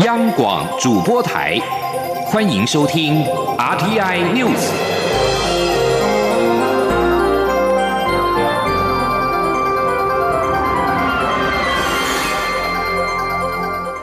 央广主播台，欢迎收听 RTI News。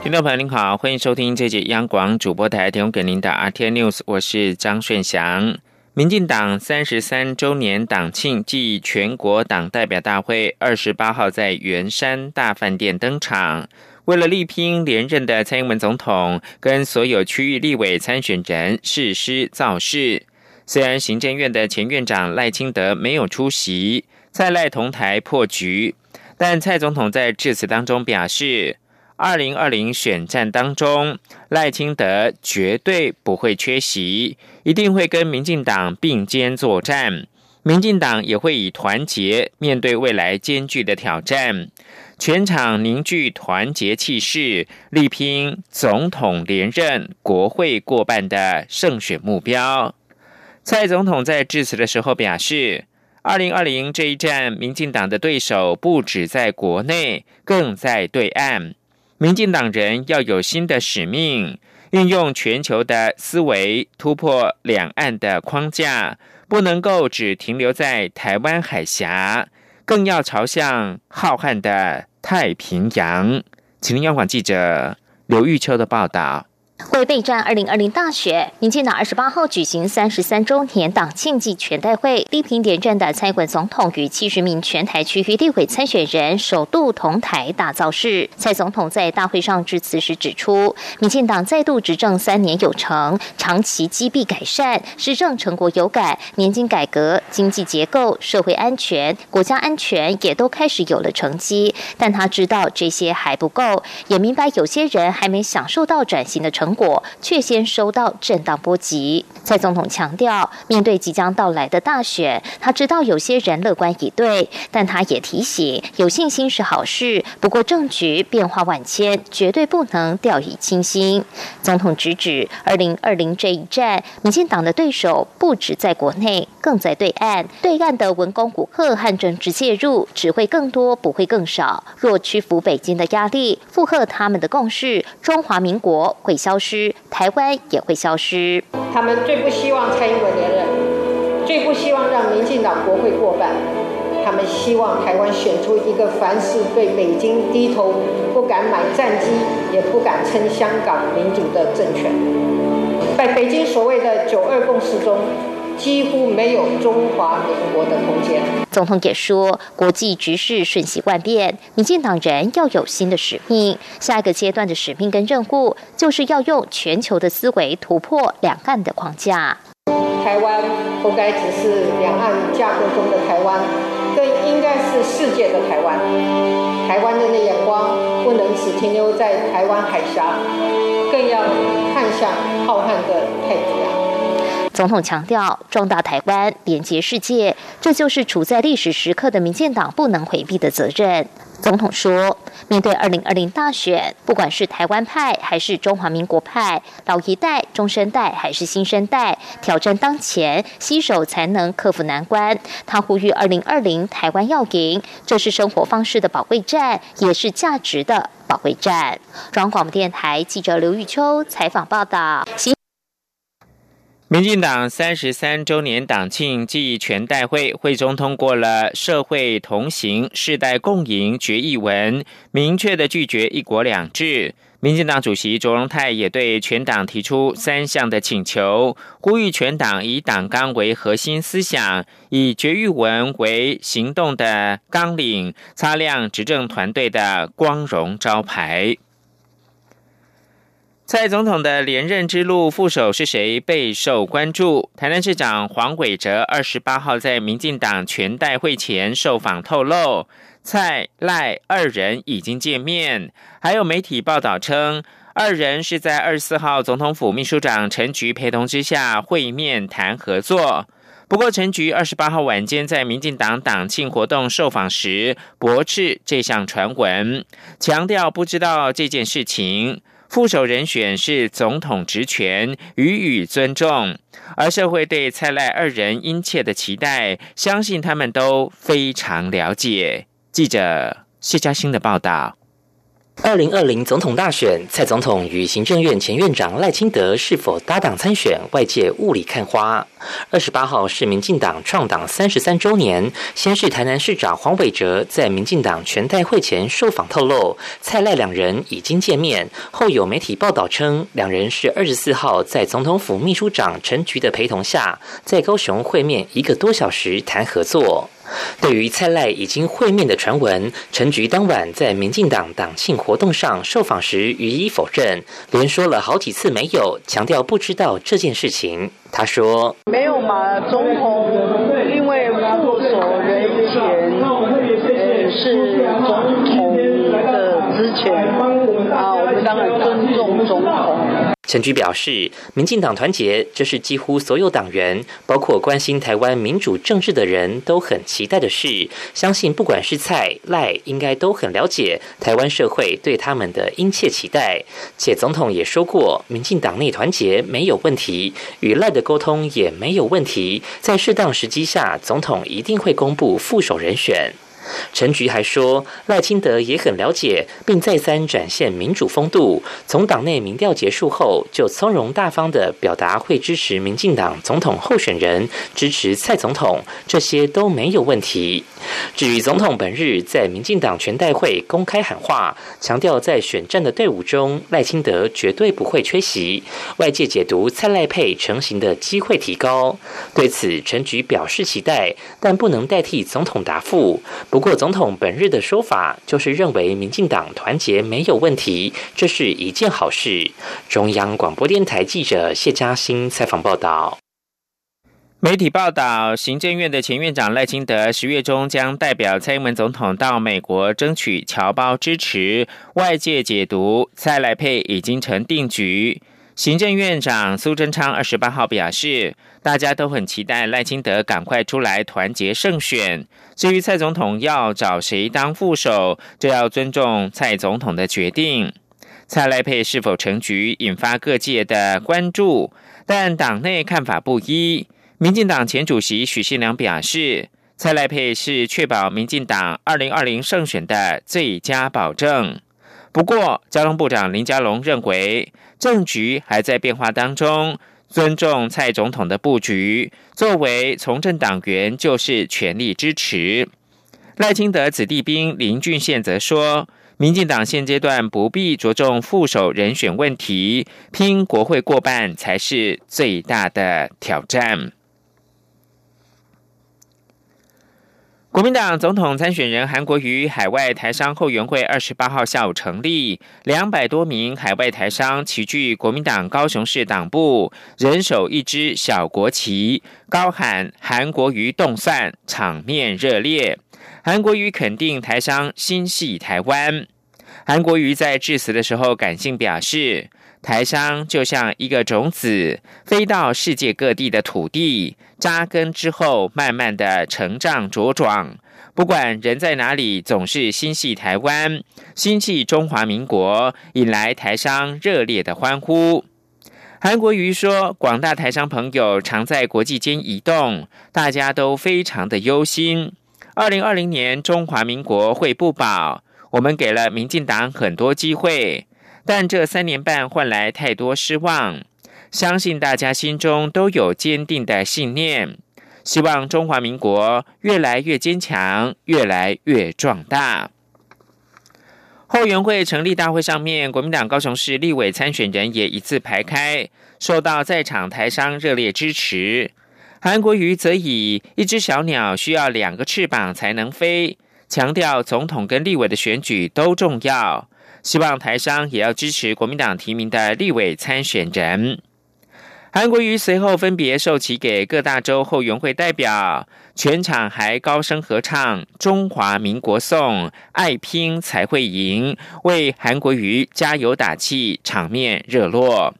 听众朋友您好，欢迎收听这节央广主播台提供给您的 RTI News，我是张顺祥。民进党三十三周年党庆暨全国党代表大会二十八号在圆山大饭店登场。为了力拼连任的蔡英文总统跟所有区域立委参选人誓师造势，虽然行政院的前院长赖清德没有出席，蔡赖同台破局，但蔡总统在致辞当中表示。二零二零选战当中，赖清德绝对不会缺席，一定会跟民进党并肩作战。民进党也会以团结面对未来艰巨的挑战，全场凝聚团结气势，力拼总统连任、国会过半的胜选目标。蔡总统在致辞的时候表示，二零二零这一战，民进党的对手不止在国内，更在对岸。民进党人要有新的使命，运用全球的思维突破两岸的框架，不能够只停留在台湾海峡，更要朝向浩瀚的太平洋。请听央广记者刘玉秋的报道。为备战二零二零大选，民进党二十八号举行三十三周年党庆暨全代会，力拼连任的蔡英文总统与七十名全台区域立委参选人首度同台大造势。蔡总统在大会上致辞时指出，民进党再度执政三年有成，长期积弊改善，施政成果有感，年金改革、经济结构、社会安全、国家安全也都开始有了成绩。但他知道这些还不够，也明白有些人还没享受到转型的成。果却先收到震荡波及。蔡总统强调，面对即将到来的大选，他知道有些人乐观以对，但他也提醒，有信心是好事。不过政局变化万千，绝对不能掉以轻心。总统直指，二零二零这一战，民进党的对手不止在国内，更在对岸。对岸的文攻武吓和政治介入，只会更多，不会更少。若屈服北京的压力，附和他们的共识，中华民国会消，台湾也会消失。他们最不希望蔡英文连任，最不希望让民进党国会过半。他们希望台湾选出一个凡事对北京低头、不敢买战机、也不敢称香港民主的政权。在北京所谓的“九二共识”中。几乎没有中华民国的空间。总统也说，国际局势瞬息万变，民进党人要有新的使命。下一个阶段的使命跟任务，就是要用全球的思维突破两岸的框架。台湾不该只是两岸架构中的台湾，更应该是世界的台湾。台湾人的眼光不能只停留在台湾海峡，更要看向浩瀚的太平洋。总统强调，壮大台湾，连接世界，这就是处在历史时刻的民进党不能回避的责任。总统说，面对二零二零大选，不管是台湾派还是中华民国派，老一代、中生代还是新生代，挑战当前，携手才能克服难关。他呼吁二零二零台湾要赢，这是生活方式的保卫战，也是价值的保卫战。中央广播电台记者刘玉秋采访报道。民进党三十三周年党庆暨全代会会中通过了《社会同行、世代共赢》决议文，明确的拒绝一国两制。民进党主席卓荣泰也对全党提出三项的请求，呼吁全党以党纲为核心思想，以决议文为行动的纲领，擦亮执政团队的光荣招牌。蔡总统的连任之路，副手是谁备受关注。台南市长黄伟哲二十八号在民进党全代会前受访透露，蔡赖二人已经见面。还有媒体报道称，二人是在二十四号总统府秘书长陈菊陪同之下会面谈合作。不过，陈菊二十八号晚间在民进党党庆活动受访时驳斥这项传闻，强调不知道这件事情。副手人选是总统职权，予以尊重。而社会对蔡赖二人殷切的期待，相信他们都非常了解。记者谢嘉欣的报道。二零二零总统大选，蔡总统与行政院前院长赖清德是否搭档参选，外界雾里看花。二十八号是民进党创党三十三周年，先是台南市长黄伟哲在民进党全代会前受访透露，蔡赖两人已经见面。后有媒体报道称，两人是二十四号在总统府秘书长陈菊的陪同下，在高雄会面一个多小时谈合作。对于蔡赖已经会面的传闻，陈菊当晚在民进党党庆活动上受访时予以否认，连说了好几次没有，强调不知道这件事情。他说：“没有嘛，总统因为副手人选呃是总统的之前啊，我们当然尊重总统。”陈菊表示，民进党团结，这是几乎所有党员，包括关心台湾民主政治的人都很期待的事。相信不管是蔡赖，应该都很了解台湾社会对他们的殷切期待。且总统也说过，民进党内团结没有问题，与赖的沟通也没有问题。在适当时机下，总统一定会公布副手人选。陈菊还说，赖清德也很了解，并再三展现民主风度。从党内民调结束后，就从容大方的表达会支持民进党总统候选人，支持蔡总统，这些都没有问题。至于总统本日在民进党全代会公开喊话，强调在选战的队伍中，赖清德绝对不会缺席。外界解读蔡赖配成型的机会提高。对此，陈菊表示期待，但不能代替总统答复。不过，总统本日的说法就是认为民进党团结没有问题，这是一件好事。中央广播电台记者谢嘉欣采访报道。媒体报道，行政院的前院长赖清德十月中将代表蔡英文总统到美国争取侨胞支持。外界解读，蔡赖配已经成定局。行政院长苏贞昌二十八号表示，大家都很期待赖清德赶快出来团结胜选。至于蔡总统要找谁当副手，就要尊重蔡总统的决定。蔡赖配是否成局，引发各界的关注，但党内看法不一。民进党前主席许信良表示，蔡赖配是确保民进党二零二零胜选的最佳保证。不过，交通部长林佳龙认为，政局还在变化当中，尊重蔡总统的布局。作为从政党员，就是全力支持。赖清德子弟兵林俊宪则说，民进党现阶段不必着重副手人选问题，拼国会过半才是最大的挑战。国民党总统参选人韩国瑜海外台商后援会二十八号下午成立，两百多名海外台商齐聚国民党高雄市党部，人手一支小国旗，高喊“韩国瑜动算”，场面热烈。韩国瑜肯定台商心系台湾。韩国瑜在致辞的时候感性表示。台商就像一个种子，飞到世界各地的土地，扎根之后，慢慢的成长茁壮。不管人在哪里，总是心系台湾，心系中华民国，引来台商热烈的欢呼。韩国瑜说：“广大台商朋友常在国际间移动，大家都非常的忧心。二零二零年中华民国会不保，我们给了民进党很多机会。”但这三年半换来太多失望，相信大家心中都有坚定的信念，希望中华民国越来越坚强，越来越壮大。后援会成立大会上面，国民党高雄市立委参选人也一字排开，受到在场台商热烈支持。韩国瑜则以一只小鸟需要两个翅膀才能飞，强调总统跟立委的选举都重要。希望台商也要支持国民党提名的立委参选人。韩国瑜随后分别授旗给各大洲后援会代表，全场还高声合唱《中华民国颂》，爱拼才会赢，为韩国瑜加油打气，场面热络。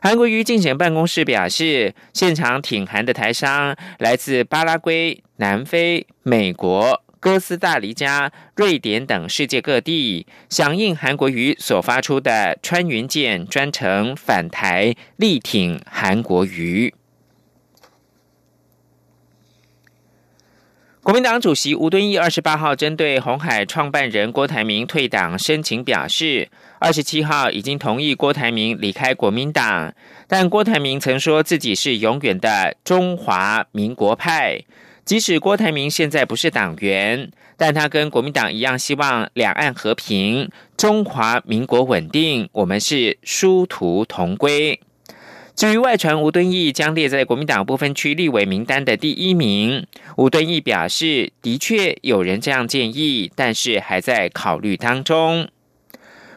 韩国瑜竞选办公室表示，现场挺韩的台商来自巴拉圭、南非、美国。哥斯达黎加、瑞典等世界各地响应韩国瑜所发出的穿云箭专程返台力挺韩国瑜。国民党主席吴敦义二十八号针对红海创办人郭台铭退党申请表示，二十七号已经同意郭台铭离开国民党，但郭台铭曾说自己是永远的中华民国派。即使郭台铭现在不是党员，但他跟国民党一样，希望两岸和平、中华民国稳定。我们是殊途同归。至于外传吴敦义将列在国民党不分区立委名单的第一名，吴敦义表示，的确有人这样建议，但是还在考虑当中。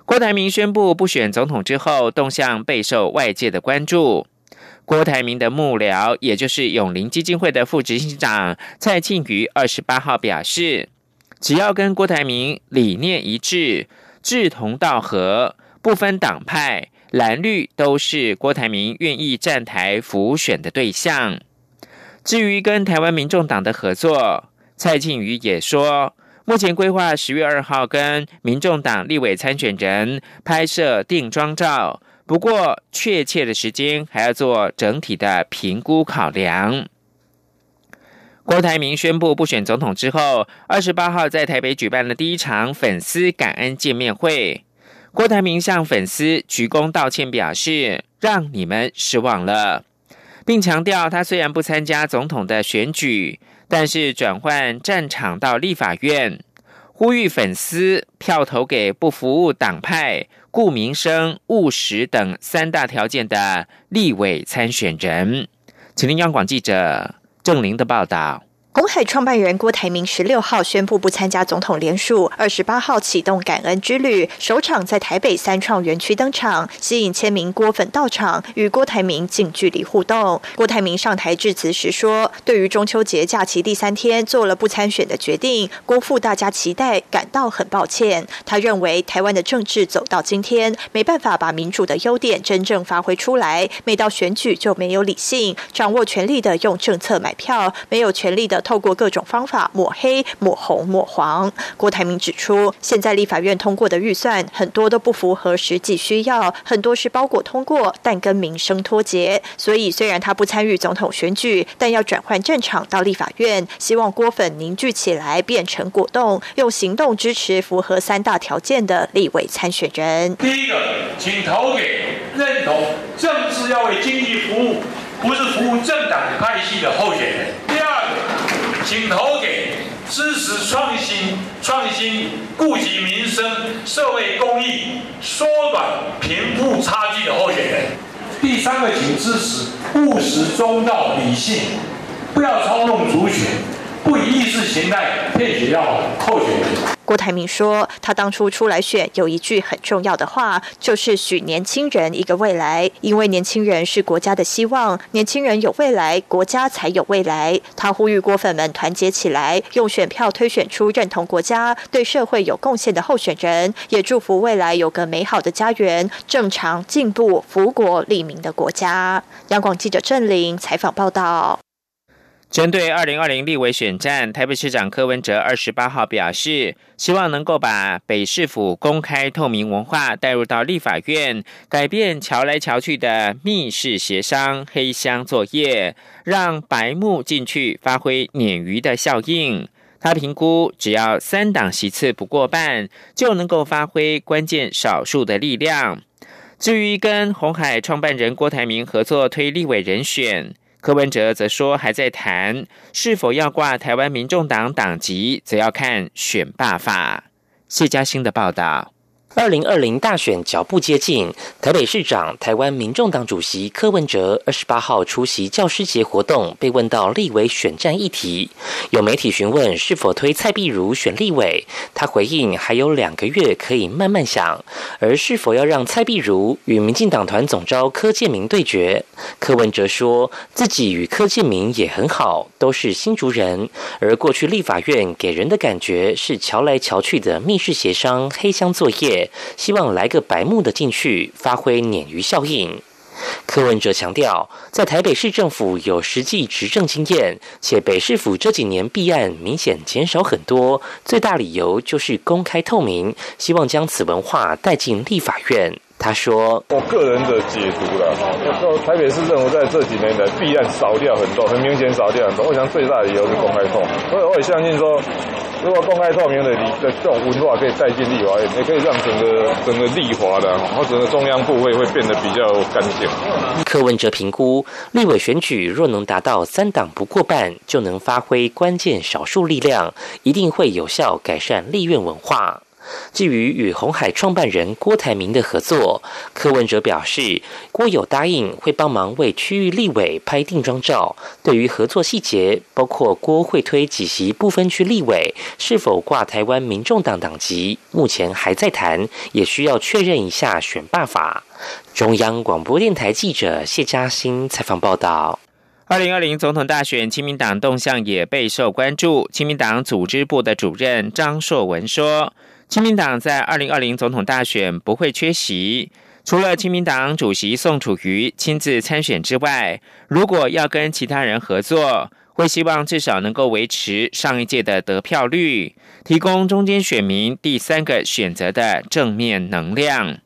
郭台铭宣布不选总统之后，动向备受外界的关注。郭台铭的幕僚，也就是永林基金会的副执行长蔡庆瑜，二十八号表示，只要跟郭台铭理念一致、志同道合，不分党派。蓝绿都是郭台铭愿意站台辅选的对象。至于跟台湾民众党的合作，蔡庆瑜也说，目前规划十月二号跟民众党立委参选人拍摄定妆照，不过确切的时间还要做整体的评估考量。郭台铭宣布不选总统之后，二十八号在台北举办了第一场粉丝感恩见面会。郭台铭向粉丝鞠躬道歉，表示让你们失望了，并强调他虽然不参加总统的选举，但是转换战场到立法院，呼吁粉丝票投给不服务党派、顾民生、务实等三大条件的立委参选人。请听央广记者郑玲的报道。红海创办人郭台铭十六号宣布不参加总统联署，二十八号启动感恩之旅，首场在台北三创园区登场，吸引千名郭粉到场，与郭台铭近距离互动。郭台铭上台致辞时说：“对于中秋节假期第三天做了不参选的决定，辜负大家期待，感到很抱歉。他认为台湾的政治走到今天，没办法把民主的优点真正发挥出来，每到选举就没有理性，掌握权力的用政策买票，没有权力的。”透过各种方法抹黑、抹红、抹黄。郭台铭指出，现在立法院通过的预算很多都不符合实际需要，很多是包裹通过，但跟民生脱节。所以，虽然他不参与总统选举，但要转换战场到立法院，希望郭粉凝聚起来，变成果冻，用行动支持符合三大条件的立委参选人。第一个，请投给认同政治要为经济服务，不是服务政党派系的候选人。请投给支持创新、创新顾及民生、社会公益、缩短贫富差距的候选人。第三个，请支持务实、中道、理性，不要操弄族群，不以意识形态骗取到候选人。郭台铭说：“他当初出来选，有一句很重要的话，就是许年轻人一个未来，因为年轻人是国家的希望，年轻人有未来，国家才有未来。”他呼吁郭粉们团结起来，用选票推选出认同国家、对社会有贡献的候选人，也祝福未来有个美好的家园、正常、进步、福国利民的国家。央广记者郑玲采访报道。针对二零二零立委选战，台北市长柯文哲二十八号表示，希望能够把北市府公开透明文化带入到立法院，改变瞧来瞧去的密室协商、黑箱作业，让白幕进去发挥鲶鱼的效应。他评估，只要三党席次不过半，就能够发挥关键少数的力量。至于跟红海创办人郭台铭合作推立委人选。柯文哲则说，还在谈是否要挂台湾民众党党籍，则要看选罢法。谢嘉欣的报道。二零二零大选脚步接近，台北市长、台湾民众党主席柯文哲二十八号出席教师节活动，被问到立委选战议题，有媒体询问是否推蔡碧如选立委，他回应还有两个月可以慢慢想。而是否要让蔡碧如与民进党团总召柯建明对决，柯文哲说自己与柯建明也很好，都是新竹人，而过去立法院给人的感觉是瞧来瞧去的密室协商、黑箱作业。希望来个白目的进去，发挥鲶鱼效应。柯文哲强调，在台北市政府有实际执政经验，且北市府这几年弊案明显减少很多，最大理由就是公开透明。希望将此文化带进立法院。他说：“我个人的解读了，说台北市政府在这几年的弊案少掉很多，很明显少掉很多。我想最大的理由是公开透明，所以我也相信说，如果公开透明的你的这种文化可以带进立法院，也可以让整个整个立法的或整个中央部位会变得比较干净。”柯文哲评估，立委选举若能达到三党不过半，就能发挥关键少数力量，一定会有效改善立院文化。至于与红海创办人郭台铭的合作，柯文哲表示，郭有答应会帮忙为区域立委拍定妆照。对于合作细节，包括郭会推几席不分区立委，是否挂台湾民众党党籍，目前还在谈，也需要确认一下选罢法。中央广播电台记者谢嘉欣采访报道。二零二零总统大选，亲民党动向也备受关注。亲民党组织部的主任张硕文说。亲民党在二零二零总统大选不会缺席，除了亲民党主席宋楚瑜亲自参选之外，如果要跟其他人合作，会希望至少能够维持上一届的得票率，提供中间选民第三个选择的正面能量。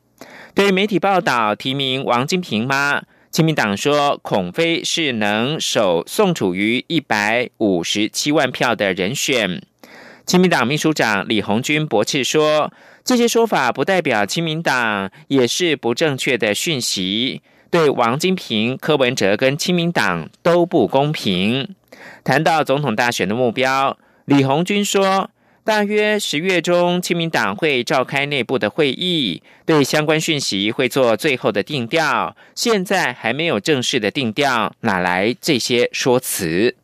对媒体报道提名王金平吗？亲民党说，孔飞是能守宋楚瑜一百五十七万票的人选。亲民党秘书长李红军驳斥说：“这些说法不代表亲民党，也是不正确的讯息，对王金平、柯文哲跟亲民党都不公平。”谈到总统大选的目标，李红军说：“大约十月中，亲民党会召开内部的会议，对相关讯息会做最后的定调。现在还没有正式的定调，哪来这些说辞？”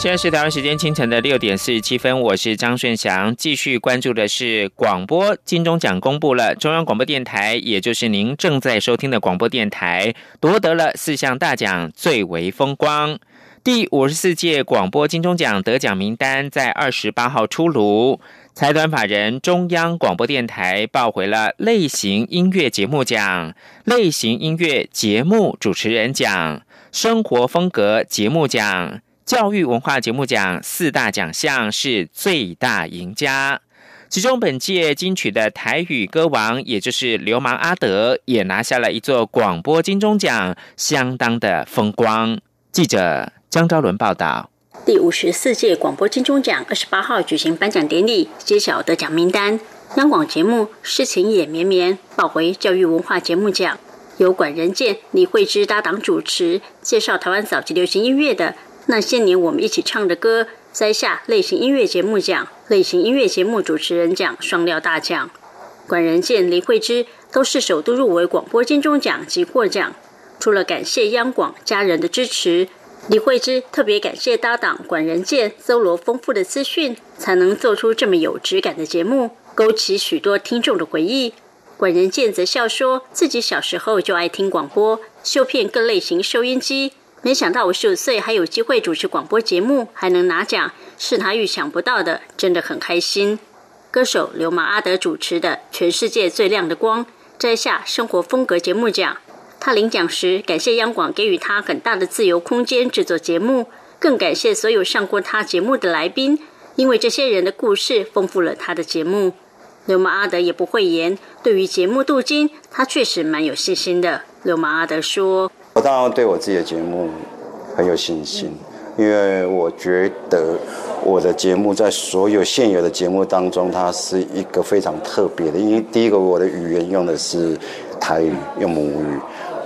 现在是台湾时间清晨的六点四十七分，我是张顺祥，继续关注的是广播金钟奖公布了，中央广播电台，也就是您正在收听的广播电台，夺得了四项大奖，最为风光。第五十四届广播金钟奖得奖名单在二十八号出炉，财团法人中央广播电台报回了类型音乐节目奖、类型音乐节目主持人奖、生活风格节目奖。教育文化节目奖四大奖项是最大赢家，其中本届金曲的台语歌王，也就是流氓阿德，也拿下了一座广播金钟奖，相当的风光。记者张昭伦报道。第五十四届广播金钟奖二十八号举行颁奖典礼，揭晓得奖名单。央广节目《诗情也绵绵》报回教育文化节目奖，由管仁健、李慧芝搭档主持，介绍台湾早期流行音乐的。那些年我们一起唱的歌，摘下类型音乐节目奖、类型音乐节目主持人奖双料大奖。管仁健、林慧芝都是首度入围广播金钟奖及获奖。除了感谢央广家人的支持，李慧芝特别感谢搭档管仁健搜罗丰富的资讯，才能做出这么有质感的节目，勾起许多听众的回忆。管仁健则笑说，自己小时候就爱听广播，修片各类型收音机。没想到我十五岁还有机会主持广播节目，还能拿奖，是他预想不到的，真的很开心。歌手刘马阿德主持的《全世界最亮的光》摘下生活风格节目奖。他领奖时感谢央广给予他很大的自由空间制作节目，更感谢所有上过他节目的来宾，因为这些人的故事丰富了他的节目。刘马阿德也不讳言，对于节目镀金，他确实蛮有信心的。刘马阿德说。我当然对我自己的节目很有信心，因为我觉得我的节目在所有现有的节目当中，它是一个非常特别的。因为第一个，我的语言用的是台语，用母语，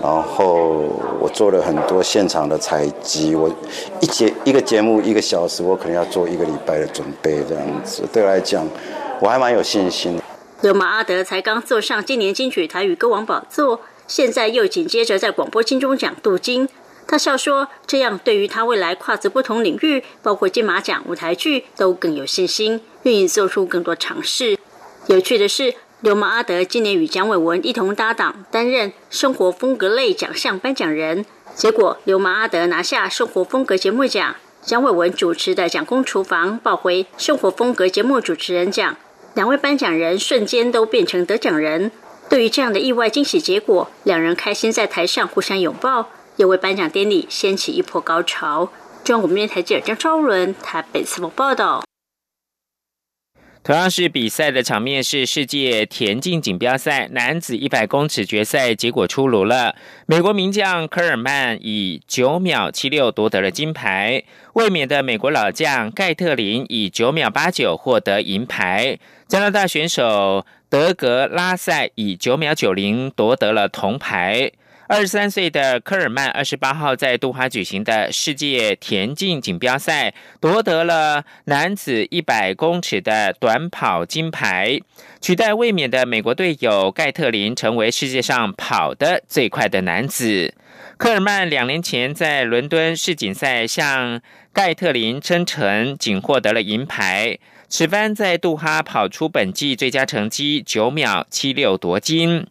然后我做了很多现场的采集。我一节一个节目一个小时，我可能要做一个礼拜的准备，这样子对我来讲，我还蛮有信心。刘马阿德才刚坐上今年金曲台语歌王宝座。现在又紧接着在广播金钟奖镀金，他笑说：“这样对于他未来跨足不同领域，包括金马奖、舞台剧，都更有信心，愿意做出更多尝试。”有趣的是，流氓阿德今年与蒋伟文一同搭档担任生活风格类奖项颁奖人，结果流氓阿德拿下生活风格节目奖，蒋伟文主持的《蒋公厨房》抱回生活风格节目主持人奖，两位颁奖人瞬间都变成得奖人。对于这样的意外惊喜结果，两人开心在台上互相拥抱，也为颁奖典礼掀起一波高潮。中国电台记者张超伦台北采访报道。同样是比赛的场面是世界田径锦标赛男子一百公尺决赛结果出炉了。美国名将科尔曼以九秒七六夺得了金牌，卫冕的美国老将盖特林以九秒八九获得银牌，加拿大选手德格拉塞以九秒九零夺得了铜牌。二十三岁的科尔曼，二十八号在杜哈举行的世界田径锦标赛夺得了男子一百公尺的短跑金牌，取代卫冕的美国队友盖特林，成为世界上跑得最快的男子。科尔曼两年前在伦敦世锦赛向盖特林称臣，仅获得了银牌。此番在杜哈跑出本季最佳成绩九秒七六夺金。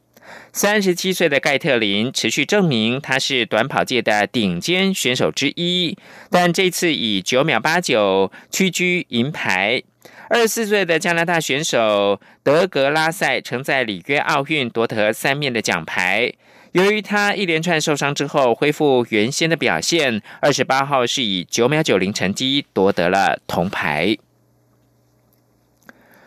三十七岁的盖特林持续证明他是短跑界的顶尖选手之一，但这次以九秒八九屈居银牌。二十四岁的加拿大选手德格拉塞曾在里约奥运夺得三面的奖牌，由于他一连串受伤之后恢复原先的表现，二十八号是以九秒九零成绩夺得了铜牌。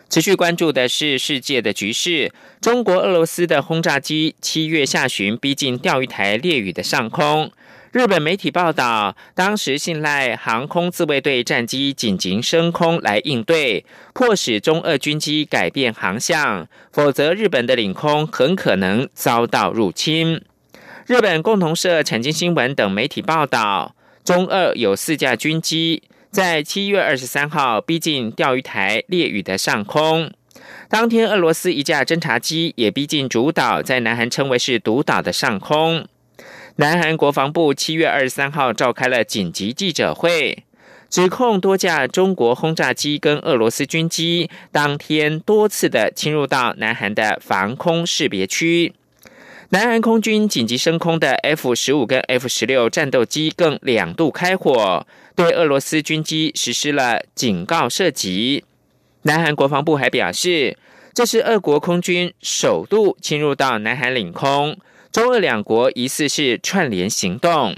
持续关注的是世界的局势。中国、俄罗斯的轰炸机七月下旬逼近钓鱼台列屿的上空。日本媒体报道，当时信赖航空自卫队战机紧急升空来应对，迫使中俄军机改变航向，否则日本的领空很可能遭到入侵。日本共同社、产经新闻等媒体报道，中俄有四架军机。在七月二十三号逼近钓鱼台列屿的上空，当天俄罗斯一架侦察机也逼近主岛，在南韩称为是独岛的上空。南韩国防部七月二十三号召开了紧急记者会，指控多架中国轰炸机跟俄罗斯军机当天多次的侵入到南韩的防空识别区。南韩空军紧急升空的 F 十五跟 F 十六战斗机更两度开火，对俄罗斯军机实施了警告射击。南韩国防部还表示，这是俄国空军首度侵入到南韩领空，中俄两国疑似是串联行动。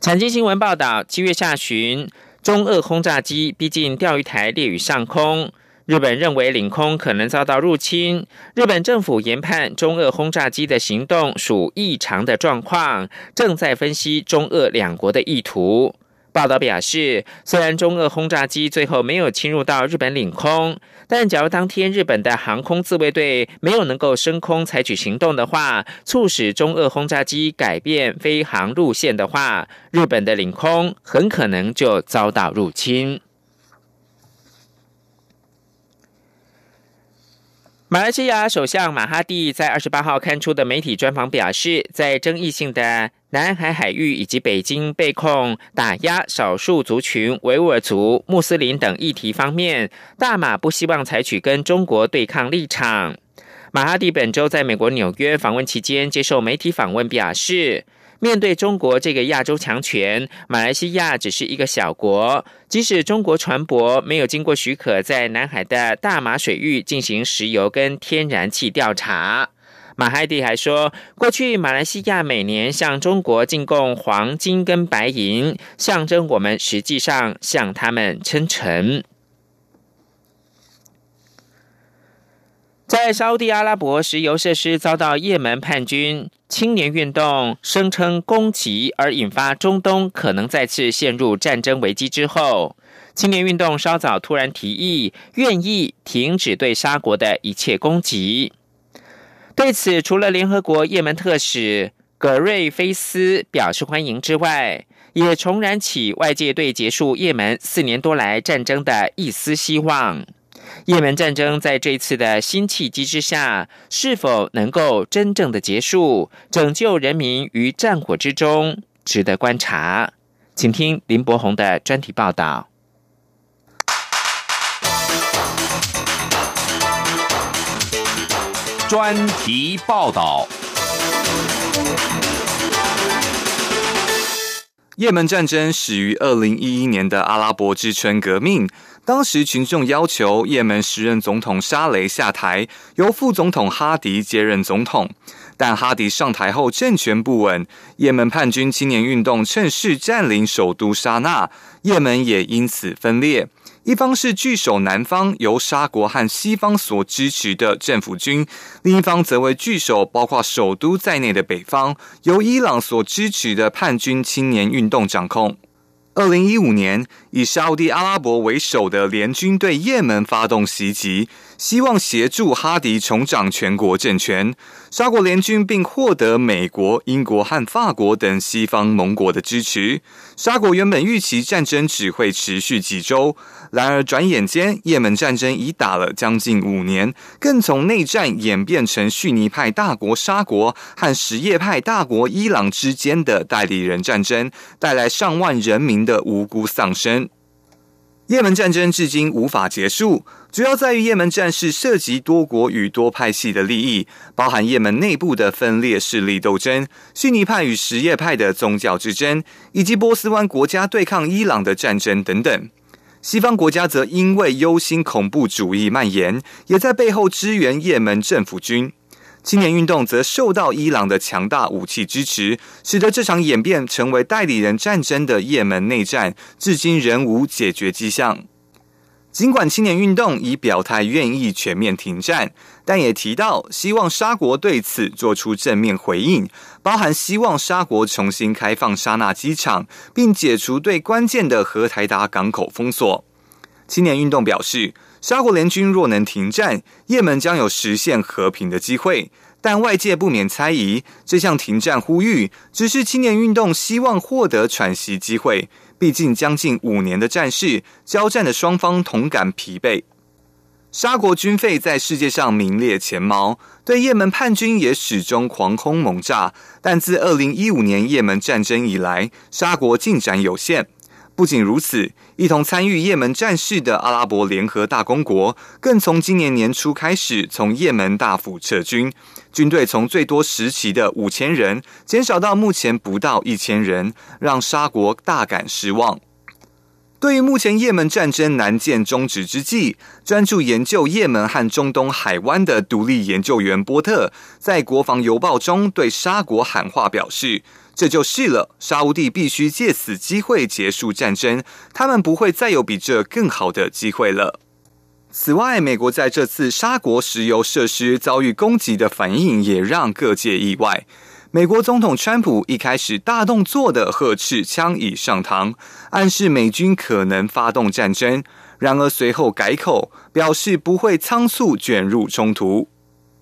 产经新闻报道，七月下旬，中俄轰炸机逼近钓鱼台列屿上空。日本认为领空可能遭到入侵，日本政府研判中俄轰炸机的行动属异常的状况，正在分析中俄两国的意图。报道表示，虽然中俄轰炸机最后没有侵入到日本领空，但假如当天日本的航空自卫队没有能够升空采取行动的话，促使中俄轰炸机改变飞航路线的话，日本的领空很可能就遭到入侵。马来西亚首相马哈蒂在二十八号刊出的媒体专访表示，在争议性的南海海域以及北京被控打压少数族群维吾尔族、穆斯林等议题方面，大马不希望采取跟中国对抗立场。马哈蒂本周在美国纽约访问期间接受媒体访问表示。面对中国这个亚洲强权，马来西亚只是一个小国。即使中国船舶没有经过许可，在南海的大马水域进行石油跟天然气调查，马哈蒂还说，过去马来西亚每年向中国进贡黄金跟白银，象征我们实际上向他们称臣。在沙地阿拉伯石油设施遭到也门叛军青年运动声称攻击，而引发中东可能再次陷入战争危机之后，青年运动稍早突然提议愿意停止对沙国的一切攻击。对此，除了联合国也门特使葛瑞菲斯表示欢迎之外，也重燃起外界对结束也门四年多来战争的一丝希望。也门战争在这次的新契机之下，是否能够真正的结束，拯救人民于战火之中，值得观察。请听林伯宏的专题报道。专题报道。也门战争始于二零一一年的阿拉伯之春革命，当时群众要求也门时任总统沙雷下台，由副总统哈迪接任总统。但哈迪上台后政权不稳，也门叛军青年运动趁势占领首都沙那，也门也因此分裂。一方是据守南方由沙国和西方所支持的政府军，另一方则为据守包括首都在内的北方由伊朗所支持的叛军青年运动掌控。二零一五年，以沙地阿拉伯为首的联军对也门发动袭击，希望协助哈迪重掌全国政权。沙国联军并获得美国、英国和法国等西方盟国的支持。沙国原本预期战争只会持续几周。然而，转眼间，也门战争已打了将近五年，更从内战演变成逊尼派大国沙国和什叶派大国伊朗之间的代理人战争，带来上万人民的无辜丧生。也门战争至今无法结束，主要在于也门战事涉及多国与多派系的利益，包含也门内部的分裂势力斗争、逊尼派与什叶派的宗教之争，以及波斯湾国家对抗伊朗的战争等等。西方国家则因为忧心恐怖主义蔓延，也在背后支援也门政府军。青年运动则受到伊朗的强大武器支持，使得这场演变成为代理人战争的也门内战，至今仍无解决迹象。尽管青年运动已表态愿意全面停战，但也提到希望沙国对此做出正面回应，包含希望沙国重新开放沙纳机场，并解除对关键的荷台达港口封锁。青年运动表示，沙国联军若能停战，也门将有实现和平的机会。但外界不免猜疑，这项停战呼吁只是青年运动希望获得喘息机会。毕竟将近五年的战事，交战的双方同感疲惫。沙国军费在世界上名列前茅，对也门叛军也始终狂轰猛炸。但自二零一五年也门战争以来，沙国进展有限。不仅如此，一同参与也门战事的阿拉伯联合大公国，更从今年年初开始从也门大幅撤军，军队从最多时期的五千人减少到目前不到一千人，让沙国大感失望。对于目前也门战争难见终止之际，专注研究也门和中东海湾的独立研究员波特，在国防邮报中对沙国喊话表示。这就是了，沙乌地必须借此机会结束战争，他们不会再有比这更好的机会了。此外，美国在这次沙国石油设施遭遇攻击的反应也让各界意外。美国总统川普一开始大动作的呵斥枪已上膛，暗示美军可能发动战争，然而随后改口，表示不会仓促卷入冲突。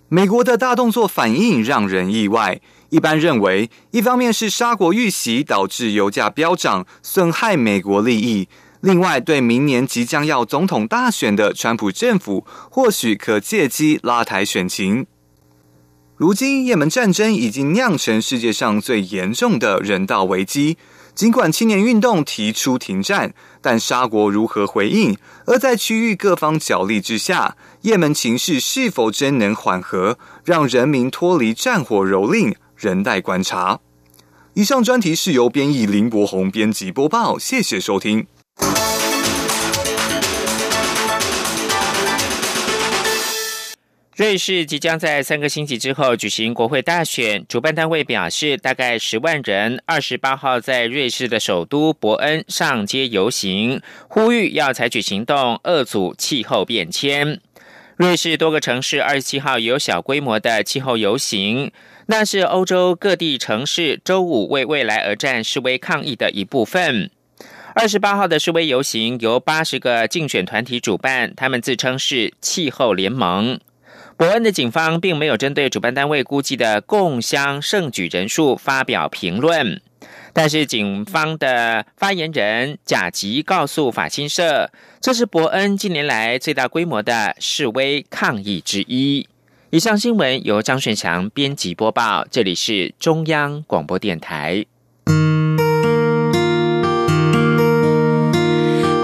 美国的大动作反应让人意外。一般认为，一方面是沙国遇袭导致油价飙涨，损害美国利益；另外，对明年即将要总统大选的川普政府，或许可借机拉抬选情。如今，也门战争已经酿成世界上最严重的人道危机。尽管青年运动提出停战，但沙国如何回应？而在区域各方角力之下，也门情势是否真能缓和，让人民脱离战火蹂躏？仍待观察。以上专题是由编译林博宏编辑播报，谢谢收听。瑞士即将在三个星期之后举行国会大选，主办单位表示，大概十万人二十八号在瑞士的首都伯恩上街游行，呼吁要采取行动遏阻气候变迁。瑞士多个城市二十七号有小规模的气候游行。那是欧洲各地城市周五为未来而战示威抗议的一部分。二十八号的示威游行由八十个竞选团体主办，他们自称是气候联盟。伯恩的警方并没有针对主办单位估计的共襄盛举人数发表评论，但是警方的发言人贾吉告诉法新社，这是伯恩近年来最大规模的示威抗议之一。以上新闻由张顺祥编辑播报，这里是中央广播电台。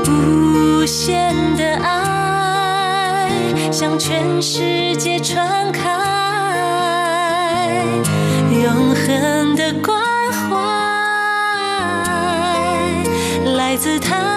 无限的爱向全世界传开，永恒的关怀来自他。